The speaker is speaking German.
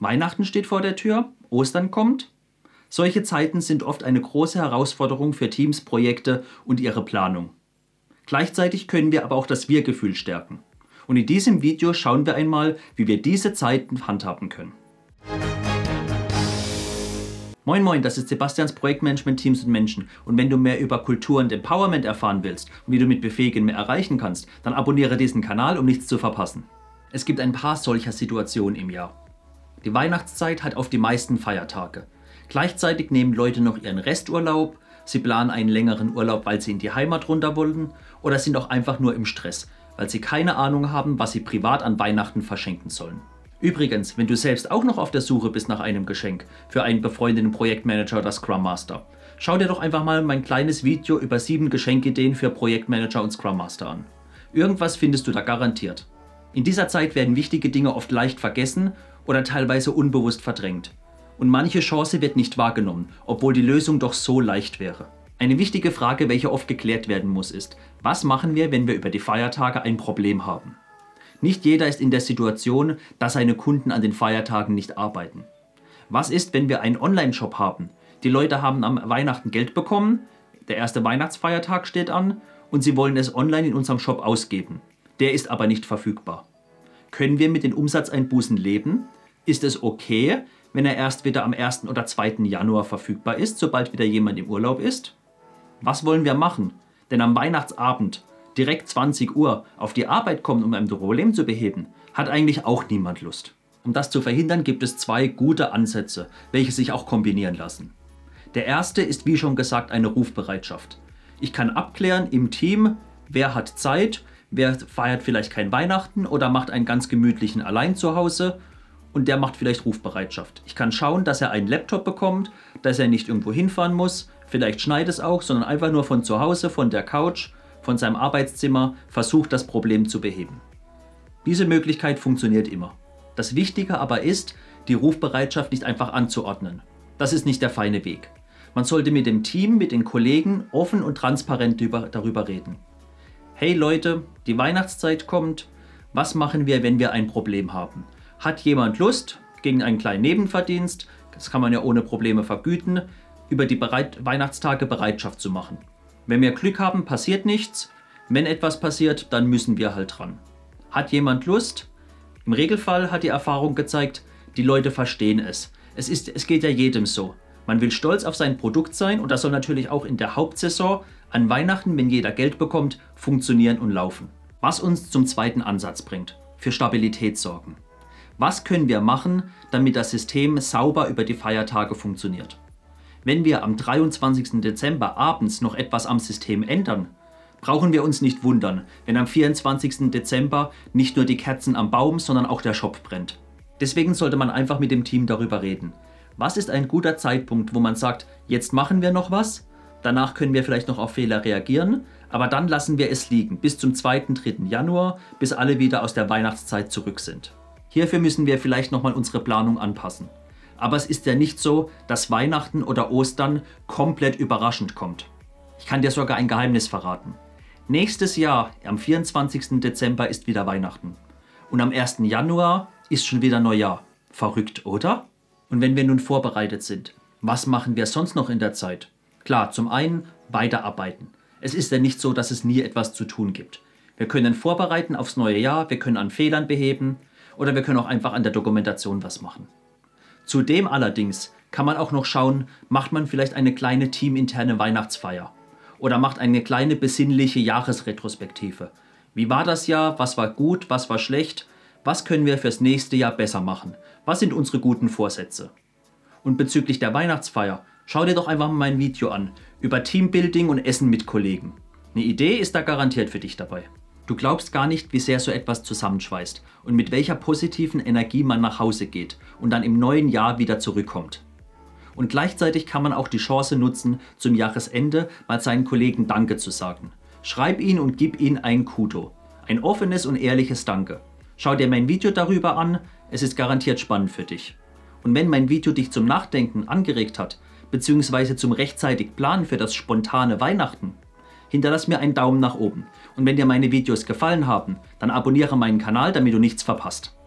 Weihnachten steht vor der Tür, Ostern kommt. Solche Zeiten sind oft eine große Herausforderung für Teams, Projekte und ihre Planung. Gleichzeitig können wir aber auch das Wir-Gefühl stärken. Und in diesem Video schauen wir einmal, wie wir diese Zeiten handhaben können. Moin Moin, das ist Sebastians Projektmanagement Teams und Menschen. Und wenn du mehr über Kultur und Empowerment erfahren willst und wie du mit Befähigen mehr erreichen kannst, dann abonniere diesen Kanal, um nichts zu verpassen. Es gibt ein paar solcher Situationen im Jahr. Die Weihnachtszeit hat auf die meisten Feiertage. Gleichzeitig nehmen Leute noch ihren Resturlaub, sie planen einen längeren Urlaub, weil sie in die Heimat runter wollen oder sind auch einfach nur im Stress, weil sie keine Ahnung haben, was sie privat an Weihnachten verschenken sollen. Übrigens, wenn du selbst auch noch auf der Suche bist nach einem Geschenk für einen befreundeten Projektmanager oder Scrum Master, schau dir doch einfach mal mein kleines Video über sieben Geschenkideen für Projektmanager und Scrum Master an. Irgendwas findest du da garantiert. In dieser Zeit werden wichtige Dinge oft leicht vergessen oder teilweise unbewusst verdrängt. Und manche Chance wird nicht wahrgenommen, obwohl die Lösung doch so leicht wäre. Eine wichtige Frage, welche oft geklärt werden muss, ist, was machen wir, wenn wir über die Feiertage ein Problem haben? Nicht jeder ist in der Situation, dass seine Kunden an den Feiertagen nicht arbeiten. Was ist, wenn wir einen Online-Shop haben? Die Leute haben am Weihnachten Geld bekommen, der erste Weihnachtsfeiertag steht an und sie wollen es online in unserem Shop ausgeben. Der ist aber nicht verfügbar. Können wir mit den Umsatzeinbußen leben? Ist es okay, wenn er erst wieder am 1. oder 2. Januar verfügbar ist, sobald wieder jemand im Urlaub ist? Was wollen wir machen? Denn am Weihnachtsabend direkt 20 Uhr auf die Arbeit kommen, um ein Problem zu beheben, hat eigentlich auch niemand Lust. Um das zu verhindern, gibt es zwei gute Ansätze, welche sich auch kombinieren lassen. Der erste ist wie schon gesagt eine Rufbereitschaft. Ich kann abklären im Team, wer hat Zeit, wer feiert vielleicht kein Weihnachten oder macht einen ganz gemütlichen Allein zu Hause und der macht vielleicht Rufbereitschaft. Ich kann schauen, dass er einen Laptop bekommt, dass er nicht irgendwo hinfahren muss, vielleicht schneit es auch, sondern einfach nur von zu Hause, von der Couch von seinem Arbeitszimmer versucht, das Problem zu beheben. Diese Möglichkeit funktioniert immer. Das Wichtige aber ist, die Rufbereitschaft nicht einfach anzuordnen. Das ist nicht der feine Weg. Man sollte mit dem Team, mit den Kollegen offen und transparent darüber reden. Hey Leute, die Weihnachtszeit kommt. Was machen wir, wenn wir ein Problem haben? Hat jemand Lust, gegen einen kleinen Nebenverdienst, das kann man ja ohne Probleme vergüten, über die Bereit Weihnachtstage Bereitschaft zu machen? Wenn wir Glück haben, passiert nichts. Wenn etwas passiert, dann müssen wir halt dran. Hat jemand Lust? Im Regelfall hat die Erfahrung gezeigt, die Leute verstehen es. Es, ist, es geht ja jedem so. Man will stolz auf sein Produkt sein und das soll natürlich auch in der Hauptsaison an Weihnachten, wenn jeder Geld bekommt, funktionieren und laufen. Was uns zum zweiten Ansatz bringt, für Stabilität sorgen. Was können wir machen, damit das System sauber über die Feiertage funktioniert? Wenn wir am 23. Dezember abends noch etwas am System ändern, brauchen wir uns nicht wundern, wenn am 24. Dezember nicht nur die Kerzen am Baum, sondern auch der Shop brennt. Deswegen sollte man einfach mit dem Team darüber reden. Was ist ein guter Zeitpunkt, wo man sagt, jetzt machen wir noch was, danach können wir vielleicht noch auf Fehler reagieren, aber dann lassen wir es liegen bis zum 2. 3. Januar, bis alle wieder aus der Weihnachtszeit zurück sind. Hierfür müssen wir vielleicht nochmal unsere Planung anpassen. Aber es ist ja nicht so, dass Weihnachten oder Ostern komplett überraschend kommt. Ich kann dir sogar ein Geheimnis verraten. Nächstes Jahr, am 24. Dezember, ist wieder Weihnachten. Und am 1. Januar ist schon wieder Neujahr. Verrückt, oder? Und wenn wir nun vorbereitet sind, was machen wir sonst noch in der Zeit? Klar, zum einen weiterarbeiten. Es ist ja nicht so, dass es nie etwas zu tun gibt. Wir können vorbereiten aufs neue Jahr, wir können an Fehlern beheben oder wir können auch einfach an der Dokumentation was machen. Zudem allerdings kann man auch noch schauen, macht man vielleicht eine kleine teaminterne Weihnachtsfeier oder macht eine kleine besinnliche Jahresretrospektive. Wie war das Jahr? Was war gut? Was war schlecht? Was können wir fürs nächste Jahr besser machen? Was sind unsere guten Vorsätze? Und bezüglich der Weihnachtsfeier, schau dir doch einfach mal mein Video an über Teambuilding und Essen mit Kollegen. Eine Idee ist da garantiert für dich dabei. Du glaubst gar nicht, wie sehr so etwas zusammenschweißt und mit welcher positiven Energie man nach Hause geht und dann im neuen Jahr wieder zurückkommt. Und gleichzeitig kann man auch die Chance nutzen, zum Jahresende mal seinen Kollegen Danke zu sagen. Schreib ihn und gib ihnen ein Kudo. Ein offenes und ehrliches Danke. Schau dir mein Video darüber an, es ist garantiert spannend für dich. Und wenn mein Video dich zum Nachdenken angeregt hat, beziehungsweise zum rechtzeitig Planen für das spontane Weihnachten, hinterlass mir einen Daumen nach oben. Und wenn dir meine Videos gefallen haben, dann abonniere meinen Kanal, damit du nichts verpasst.